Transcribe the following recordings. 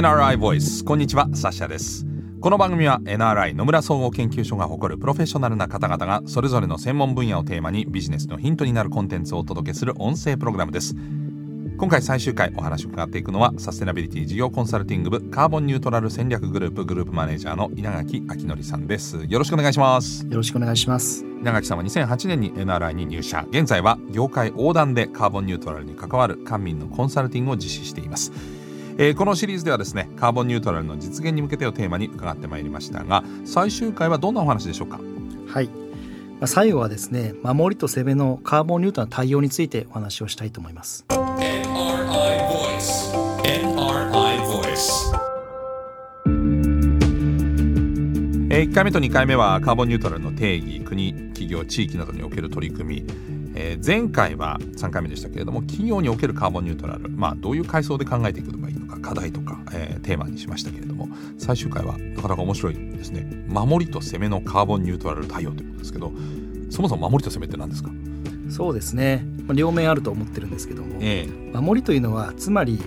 NRI ボイス。こんにちはサッシャです。この番組は NRI 野村総合研究所が誇るプロフェッショナルな方々がそれぞれの専門分野をテーマにビジネスのヒントになるコンテンツをお届けする音声プログラムです。今回最終回お話を伺っていくのはサステナビリティ事業コンサルティング部カーボンニュートラル戦略グループグループマネージャーの稲垣明則さんです。よろしくお願いします。よろしくお願いします。稲垣さんは2008年に NRI に入社。現在は業界横断でカーボンニュートラルに関わる官民のコンサルティングを実施していますえー、このシリーズではですねカーボンニュートラルの実現に向けてをテーマに伺ってまいりましたが最終回はどんなお話でしょうか？はい、まあ、最後はですね守りと攻めのカーボンニュートラルの対応についてお話をしたいと思います。NRI Voice 1回目と2回目はカーボンニュートラルの定義国企業地域などにおける取り組みえー、前回は3回目でしたけれども企業におけるカーボンニュートラル、まあ、どういう階層で考えていくのがいいのか課題とか、えー、テーマにしましたけれども最終回はなかなか面白いですね。守りと攻めのカーボンニュートラル対応ということですけどそもそも守りと攻めって何ですか？そうですね、まあ、両面あると思ってるんですけども、えー、守りというのはつまり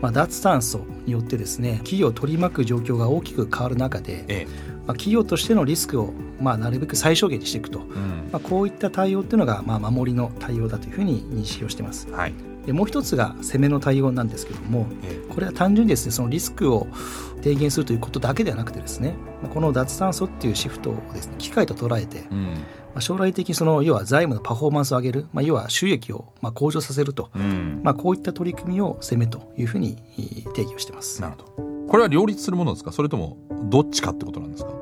まあ、脱炭素によってですね企業を取り巻く状況が大きく変わる中で、ええ、まあ、企業としてのリスクをまあなるべく最小限にしていくと、うん、まあ、こういった対応っていうのがまあ守りの対応だというふうに認識をしてます。はい。でもう一つが攻めの対応なんですけども、これは単純にですねそのリスクを低減するということだけではなくてですねこの脱炭素っていうシフトをですね機会と捉えて、うん、まあ、将来的にその要は財務のパフォーマンスを上げる、まあ、要は収益をまあ向上させると、うん、まあ、こういった取り組みを攻めというふうに定義をしてます。なるほど。これは両立するものですか？それともどっちかってことなんですか？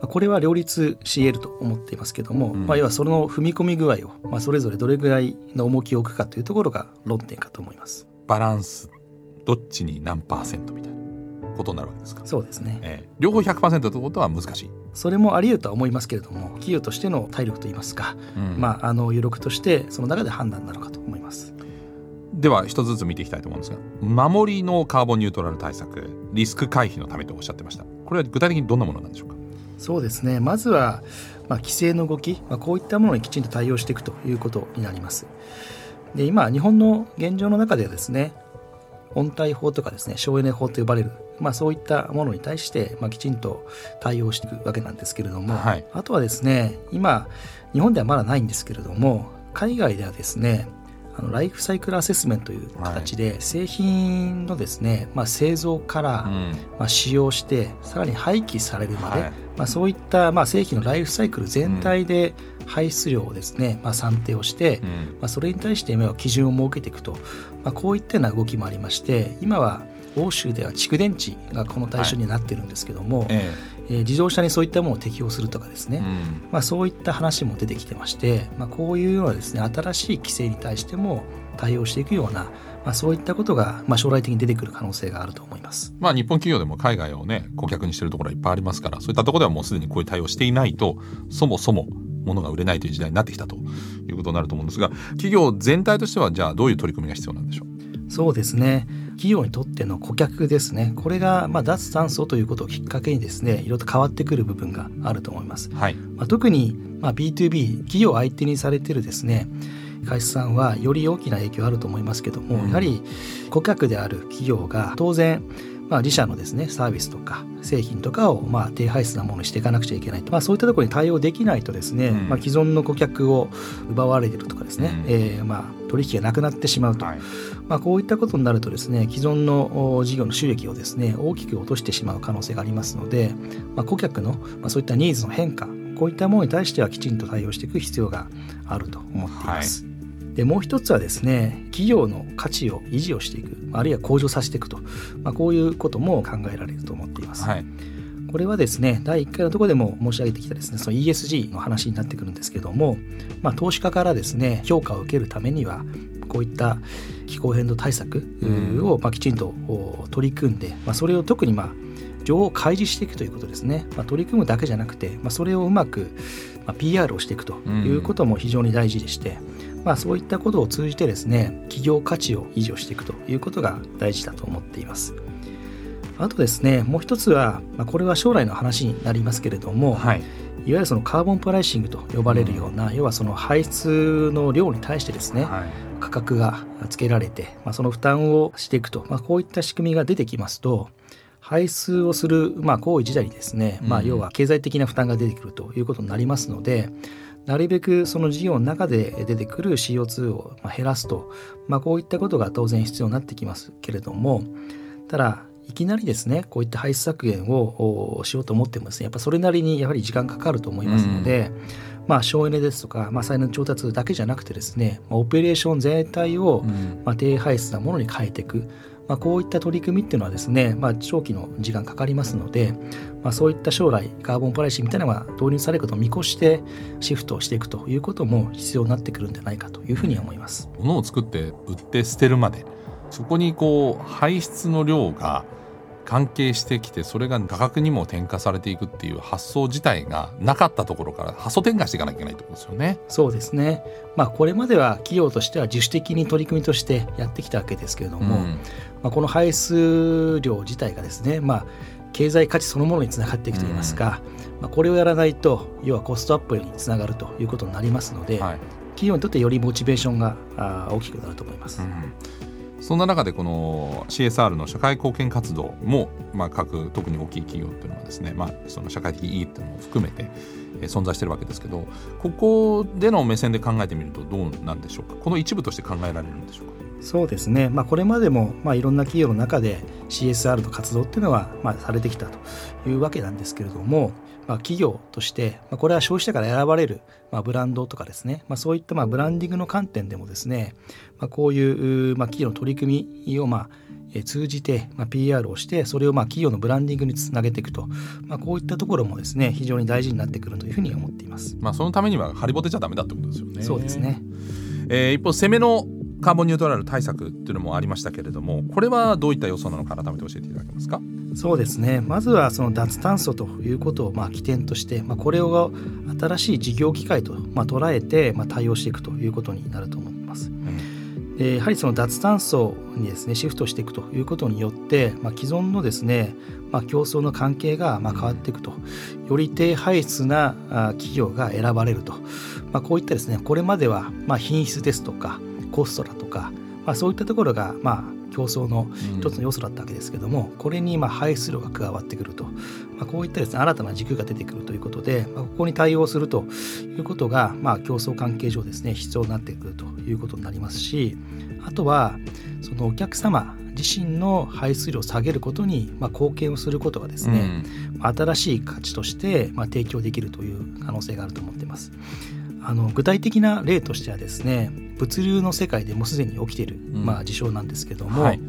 これは両立し得ると思っていますけども、うん、まあ、要はその踏み込み具合を、まあ、それぞれどれぐらいの重きを置くかというところが論点かと思います。バランスどっちに何パーセントみたいなことになるわけですか？そうですね、えー、両方100%ということは難しい。それもあり得るとは思いますけれども企業としての体力といいますか、うん、まああの余力としてその中で判断なのかと思います。では一つずつ見ていきたいと思うんですが守りのカーボンニュートラル対策リスク回避のためとおっしゃってました。これは具体的にどんなものなんでしょうか？そうですね。まずは、まあ、規制の動き、まあ、こういったものにきちんと対応していくということになります。で今日本の現状の中ではですね温帯法とかですね省エネ法と呼ばれる、まあ、そういったものに対して、まあ、きちんと対応していくわけなんですけれども、はい、あとはですね今日本ではまだないんですけれども海外ではですねあのライフサイクルアセスメントという形で、製品のですね、まあ、製造から、まあ、使用してさらに廃棄されるまで、はい、まあ、そういった、まあ、製品のライフサイクル全体で排出量をですね、まあ、算定をして、まあ、それに対して基準を設けていくと、まあ、こういったような動きもありまして今は欧州では蓄電池がこの対象になってるんですけども、はい、ええー、自動車にそういったものを適用するとかですね、うん、まあ、そういった話も出てきてまして、まあ、こういうようなですね新しい規制に対しても対応していくような、まあ、そういったことが、まあ、将来的に出てくる可能性があると思います、まあ、日本企業でも海外をね顧客にしているところはいっぱいありますからそういったところではもうすでにこういう対応していないとそもそも物が売れないという時代になってきたということになると思うんですが企業全体としてはじゃあどういう取り組みが必要なんでしょう？そうですね。企業にとっての顧客ですね。これがまあ脱炭素ということをきっかけにですねいろいろと変わってくる部分があると思います、はい。まあ、特にまあ B2B 企業相手にされてるですね会社さんはより大きな影響あると思いますけども、うん、やはり顧客である企業が当然まあ、自社のですねサービスとか製品とかをまあ低排出なものにしていかなくちゃいけないと、まあ、そういったところに対応できないとですね、うん、まあ、既存の顧客を奪われてるとかですね、うん、えー、まあ、取引がなくなってしまうと、はい、まあ、こういったことになるとですね既存の事業の収益をですね大きく落としてしまう可能性がありますので、まあ、顧客の、まあ、そういったニーズの変化こういったものに対してはきちんと対応していく必要があると思っています。はいでもう一つはですね企業の価値を維持をしていくあるいは向上させていくと、まあ、こういうことも考えられると思っています。はい。これはですね、第1回のところでも申し上げてきたですね、その ESG の話になってくるんですけども、まあ、投資家からですね、評価を受けるためには、こういった気候変動対策をまあきちんと取り組んで、まあ、それを特にまあ情報を開示していくということですね、まあ、取り組むだけじゃなくて、まあ、それをうまくまあ PR をしていくということも非常に大事でして、まあ、そういったことを通じてですね企業価値を維持をしていくということが大事だと思っています。あとですねもう一つは、まあ、これは将来の話になりますけれども、はい、いわゆるそのカーボンプライシングと呼ばれるような、うん、要はその排出の量に対してですね、はい、価格がつけられて、まあ、その負担をしていくと、まあ、こういった仕組みが出てきますと排出をする、まあ、行為自体にですね、まあ、要は経済的な負担が出てくるということになりますので、なるべくその事業の中で出てくる CO2 を減らすと、まあ、こういったことが当然必要になってきますけれどもただいきなりですねこういった排出削減をしようと思ってもですねやっぱそれなりにやはり時間かかると思いますので、うん。まあ、省エネですとか、まあ、再燃調達だけじゃなくてですね、まあ、オペレーション全体を、まあ、低排出なものに変えていく、まあ、こういった取り組みっていうのはですね、まあ、長期の時間かかりますので、まあ、そういった将来カーボンプライシングみたいなのが導入されることを見越してシフトしていくということも必要になってくるんじゃないかというふうに思います。物を作って売って捨てるまでそこにこう排出の量が関係してきてそれが価格にも転嫁されていくっていう発想自体がなかったところから発想転換していかなきゃいけないってことですよね。そうですね。まあこれまでは企業としては自主的に取り組みとしてやってきたわけですけれども、うん、まあ、この排出量自体がですね、まあ経済価値そのものにつながっていくといいますか、うん、まあ、これをやらないと要はコストアップにつながるということになりますので、はい、企業にとってよりモチベーションが大きくなると思います。うんそんな中でこの CSR の社会貢献活動も、まあ、各特に大きい企業っていうのはですね、まあ、その社会的意義っていうのも含めて存在してるわけですけどここでの目線で考えてみるとどうなんでしょうか？この一部として考えられるんでしょうか？そうですね、まあ、これまでも、まあ、いろんな企業の中で CSR の活動っていうのは、まあ、されてきたというわけなんですけれども、まあ、企業として、まあ、これは消費者から選ばれる、まあ、ブランドとかですね、まあ、そういったまあブランディングの観点でもですね、まあ、こういう、まあ、企業の取り組みをまあ通じて、まあ、PR をしてそれをまあ企業のブランディングにつなげていくと、まあ、こういったところもですね非常に大事になってくるというふうに思っています。まあ、そのためにはハリボテちゃダメだってことですよね。そうですね。えー、一方攻めのカーボンニュートラル対策っていうのもありましたけれどもこれはどういった要素なのか改めて教えていただけますか？そうですね。まずはその脱炭素ということをまあ起点として、まあ、これを新しい事業機会とまあ捉えてまあ対応していくということになると思います。でやはりその脱炭素にですねシフトしていくということによって、まあ、既存のですね、まあ、競争の関係がまあ変わっていくとより低排出な企業が選ばれると、まあ、こういったですねこれまではまあ品質ですとかコストだとか、まあ、そういったところがまあ競争の一つの要素だったわけですけども、うん、これにまあ排出量が加わってくると、まあ、こういったですね新たな軸が出てくるということで、まあ、ここに対応するということが、まあ、競争関係上ですね必要になってくるということになりますしあとはそのお客様自身の排出量を下げることに、まあ、貢献をすることがですね、うん、新しい価値として、まあ、提供できるという可能性があると思っています。あの具体的な例としてはですね物流の世界でもすでに起きている、まあ、事象なんですけども、はい、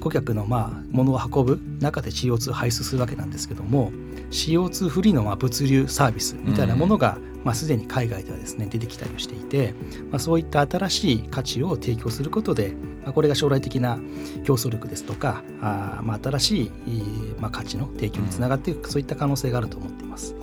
顧客のまあ物を運ぶ中で CO2 を排出するわけなんですけども CO2 フリーのまあ物流サービスみたいなものが、まあ、すでに海外ではですね出てきたりをしていて、まあ、そういった新しい価値を提供することで、まあ、これが将来的な競争力ですとかあ、まあ、新しい、まあ、価値の提供につながっていく、そういった可能性があると思っています。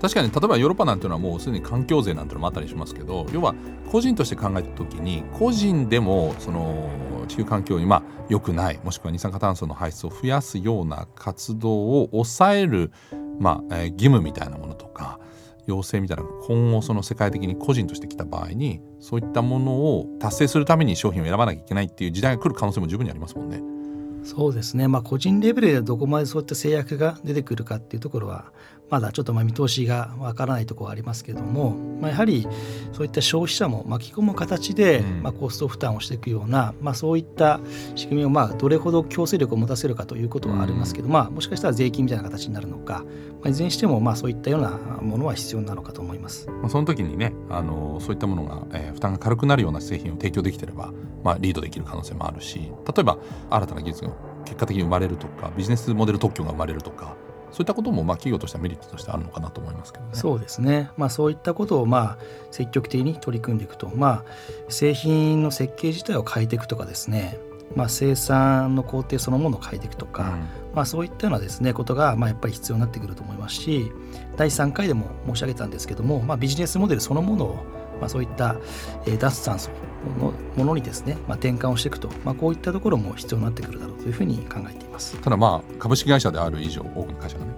確かに例えばヨーロッパなんていうのはもうすでに環境税なんていうのもあったりしますけど要は個人として考えた時に個人でもその地球環境にまあ良くないもしくは二酸化炭素の排出を増やすような活動を抑える、まあ、義務みたいなものとか要請みたいな今後その世界的に個人としてきた場合にそういったものを達成するために商品を選ばなきゃいけないっていう時代が来る可能性も十分にありますもんね。そうですね、まあ、個人レベルでどこまでそういった制約が出てくるかっていうところはまだちょっとまあ見通しがわからないところはありますけども、まあ、やはりそういった消費者も巻き込む形で、まあ、コスト負担をしていくような、まあ、そういった仕組みをまあどれほど強制力を持たせるかということはありますけど、まあ、もしかしたら税金みたいな形になるのか、まあ、いずれにしてもまあそういったようなものは必要なのかと思います。まあ、その時にねあのそういったものが、えー、負担が軽くなるような製品を提供できてれば、まあ、リードできる可能性もあるし例えば新たな技術が結果的に生まれるとかビジネスモデル特許が生まれるとかそういったこともまあ企業としてはメリットとしてあるのかなと思いますけどね。そうですね。まあそういったことをまあ積極的に取り組んでいくと、まあ製品の設計自体を変えていくとかですね。まあ、生産の工程そのものを変えていくとか、うん、まあ、そういったようなです、ね、ことがまあやっぱり必要になってくると思いますし第3回でも申し上げたんですけども、まあ、ビジネスモデルそのものをまあ、そういった、えー、脱炭素のものにですね、まあ、転換をしていくと、まあ、こういったところも必要になってくるだろうというふうに考えていますただまあ株式会社である以上多くの会社がね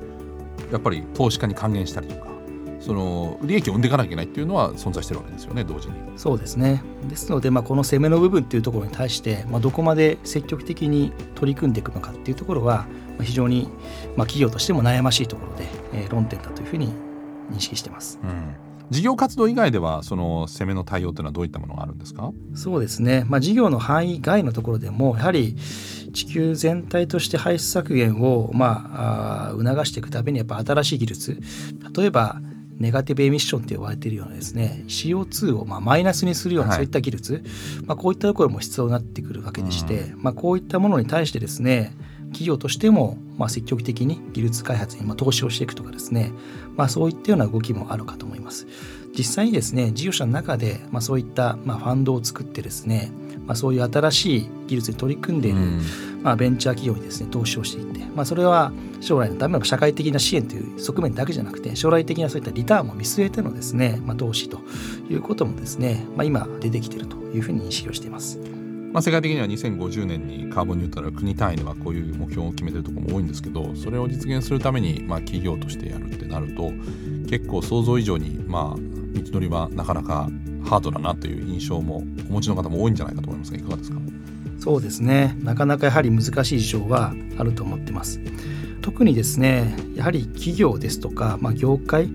やっぱり投資家に還元したりとかその利益を生んでいかなきゃいけないっていうのは存在してるわけですよね同時に。そうですねですので、まあ、この攻めの部分っていうところに対して、まあ、どこまで積極的に取り組んでいくのかっていうところは非常に、まあ、企業としても悩ましいところで、えー、論点だというふうに認識してます。うん事業活動以外ではその攻めの対応というのはどういったものがあるんですか？そうですね、まあ、事業の範囲外のところでもやはり地球全体として排出削減を、まあ、あ促していくためにやっぱ新しい技術例えばネガティブエミッションって呼ばれているようなですね CO2 をまあマイナスにするようなそういった技術、はい、まあ、こういったところも必要になってくるわけでして、うん、まあ、こういったものに対してですね企業としてもまあ積極的に技術開発にまあ投資をしていくとかですね、まあ、そういったような動きもあるかと思います。実際にですね事業者の中で、まあ、そういったまあファンドを作ってですね、まあ、そういう新しい技術に取り組んでいる、まあ、ベンチャー企業にですね投資をしていって、まあ、それは将来のための社会的な支援という側面だけじゃなくて将来的なそういったリターンも見据えてのですね、まあ、投資ということもですね、まあ、今出てきているというふうに認識をしています。まあ、世界的には2050年にカーボンニュートラル国単位ではこういう目標を決めてるところも多いんですけどそれを実現するためにまあ企業としてやるってなると結構想像以上にまあ道のりはなかなかハードだなという印象もお持ちの方も多いんじゃないかと思いますがいかがですか？そうですね。なかなかやはり難しい事情はあると思ってます。特にですねやはり企業ですとか、まあ、業界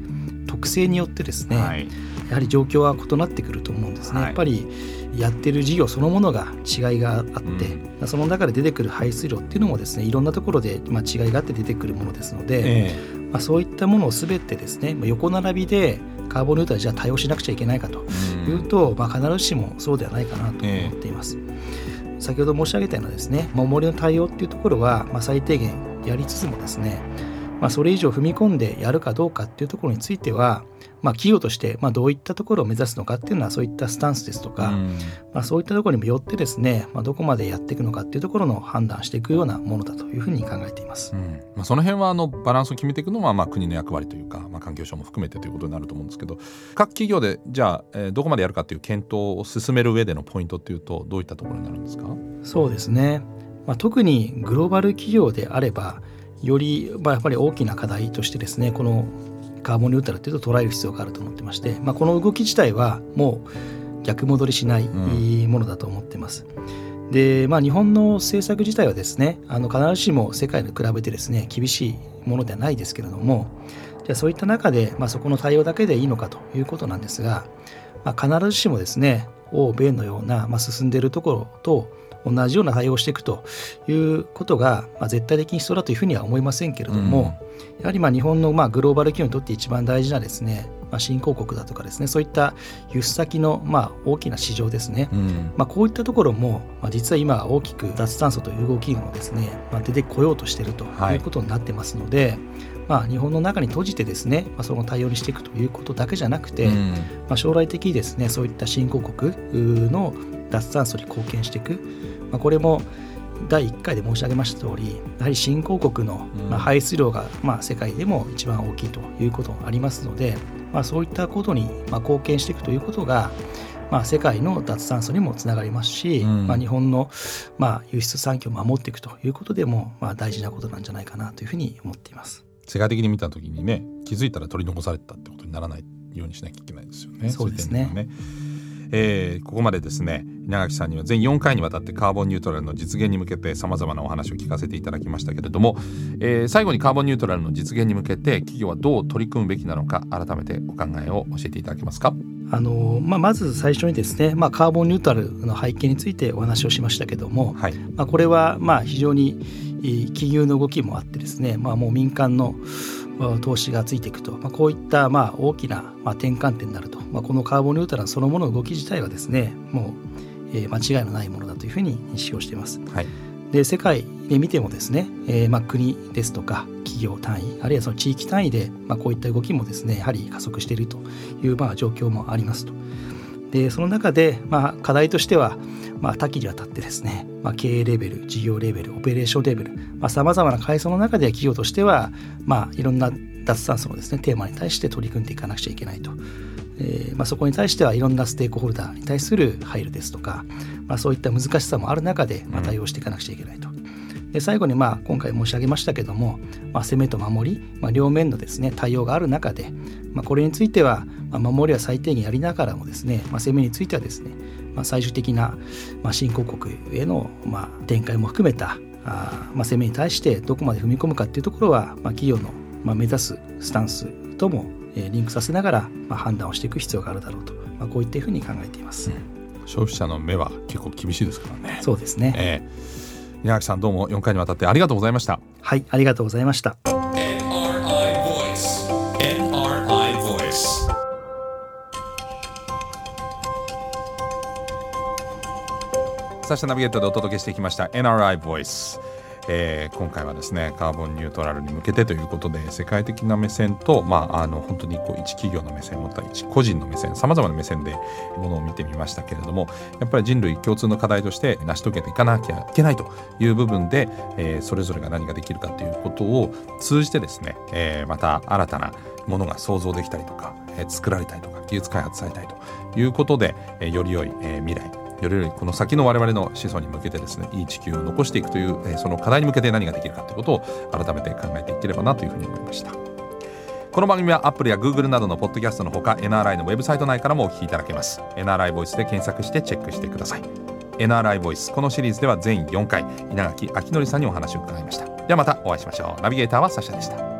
特性によってですね、はい、やはり状況は異なってくると思うんですね、はい、やっぱりやってる事業そのものが違いがあって、うん、その中で出てくる排出量っていうのもですねいろんなところで、まあ、違いがあって出てくるものですので、えー、まあ、そういったものを全てですね横並びでカーボンニュートラルじゃ対応しなくちゃいけないかというと、うん、まあ、必ずしもそうではないかなと思っています。えー、先ほど申し上げたようなですね守りの対応っていうところは、まあ、最低限やりつつもですねまあ、それ以上踏み込んでやるかどうかっていうところについては、まあ、企業としてまあどういったところを目指すのかっていうのはそういったスタンスですとか、うん、まあ、そういったところにもよってですね、まあ、どこまでやっていくのかっていうところの判断していくようなものだというふうに考えています、うん、まあ、その辺はあのバランスを決めていくのはまあ国の役割というか、まあ、環境省も含めてということになると思うんですけど各企業でじゃあ、えー、どこまでやるかっていう検討を進める上でのポイントっていうとどういったところになるんですか？そうですね、まあ、特にグローバル企業であればより、まあ、やっぱり大きな課題としてですねこのカーボンニュートラルというと捉える必要があると思ってまして、まあ、この動き自体はもう逆戻りしないものだと思ってます。うん、でまあ、日本の政策自体はですねあの必ずしも世界に比べてですね厳しいものではないですけれどもじゃあそういった中で、まあ、そこの対応だけでいいのかということなんですが、まあ、必ずしもですね欧米のような、まあ、進んでいるところと同じような対応をしていくということが、まあ、絶対的に必要だというふうには思いませんけれども、うん、やはりまあ日本のまあグローバル企業にとって一番大事なですね、まあ、新興国だとかですねそういった輸出先のまあ大きな市場ですね、うん、まあ、こういったところも、まあ、実は今大きく脱炭素という動きもですね、まあ、出てこようとしているということになってますので、はいまあ、日本の中に閉じてですね、まあ、その対応にしていくということだけじゃなくて、うん、まあ、将来的にですねそういった新興国の脱炭素に貢献していく、まあ、これも第1回で申し上げました通りやはり新興国の排出量がまあ世界でも一番大きいということがありますので、まあ、そういったことにまあ貢献していくということがまあ、世界の脱炭素にもつながりますし、うん、まあ、日本のまあ輸出産業を守っていくということでもまあ大事なことなんじゃないかなというふうに思っています。世界的に見た時にね気づいたら取り残されたってことにならないようにしなきゃいけないですよね。そうですね。ねえー、ここまでですね稲垣さんには全4回にわたってカーボンニュートラルの実現に向けてさまざまなお話を聞かせていただきましたけれども、えー、最後にカーボンニュートラルの実現に向けて企業はどう取り組むべきなのか改めてお考えを教えていただけますか？あのまあ、まず最初にですね、まあ、カーボンニュートラルの背景についてお話をしましたけども、はいまあ、これはまあ非常に金融の動きもあってですね、まあ、もう民間の投資がついていくと、まあ、こういったまあ大きなまあ転換点になると、まあ、このカーボンニュートラルそのものの動き自体はですねもう、えー、間違いのないものだというふうに認識をしています。はい、で世界で見てもですね、えー、まあ国ですとか企業単位あるいはその地域単位で、まあ、こういった動きもですねやはり加速しているというまあ状況もありますと。でその中で、まあ、課題としては、まあ、多岐にわたってですね、まあ、経営レベル事業レベルオペレーションレベルさまざ、まな階層の中で企業としては、まあ、いろんな脱炭素のですねテーマに対して取り組んでいかなくちゃいけないと。えーまあ、そこに対してはいろんなステークホルダーに対する配慮ですとか、まあ、そういった難しさもある中で、まあ、対応していかなくちゃいけないと。で最後にまあ今回申し上げましたけども、まあ、攻めと守り、まあ、両面のですね対応がある中で、まあ、これについては、まあ、守りは最低限やりながらもですね、まあ、攻めについてはですね、まあ、最終的な、まあ、新興国への、まあ、展開も含めたあ、まあ、攻めに対してどこまで踏み込むかっていうところは、まあ、企業の、まあ、目指すスタンスとも、えー、リンクさせながら、まあ、判断をしていく必要があるだろうと、まあ、こういったふうに考えています。うん、消費者の目は結構厳しいですからね。そうですね、えー、稲垣さんどうも4回にわたってありがとうございました。はいありがとうございました。サシナビゲートでお届けしてきました NRI Voice、えー、今回はですねカーボンニュートラルに向けてということで世界的な目線と、まあ、あの本当にこう一企業の目線また一個人の目線さまざまな目線でものを見てみましたけれどもやっぱり人類共通の課題として成し遂げていかなきゃいけないという部分で、えー、それぞれが何ができるかということを通じてですね、えー、また新たなものが想像できたりとか、えー、作られたりとか技術開発されたりということで、えー、より良い、えー、未来よりよりこの先の我々の子孫に向けてですねいい地球を残していくという、えその課題に向けて何ができるかということを改めて考えていければなというふうに思いました。この番組は Apple や Google などのポッドキャストのほか NRI のウェブサイト内からもお聞きいただけます NRI ボイスで検索してチェックしてください。NRI ボイスこのシリーズでは全4回稲垣明則さんにお話を伺いました。ではまたお会いしましょう。ナビゲーターはサシャでした。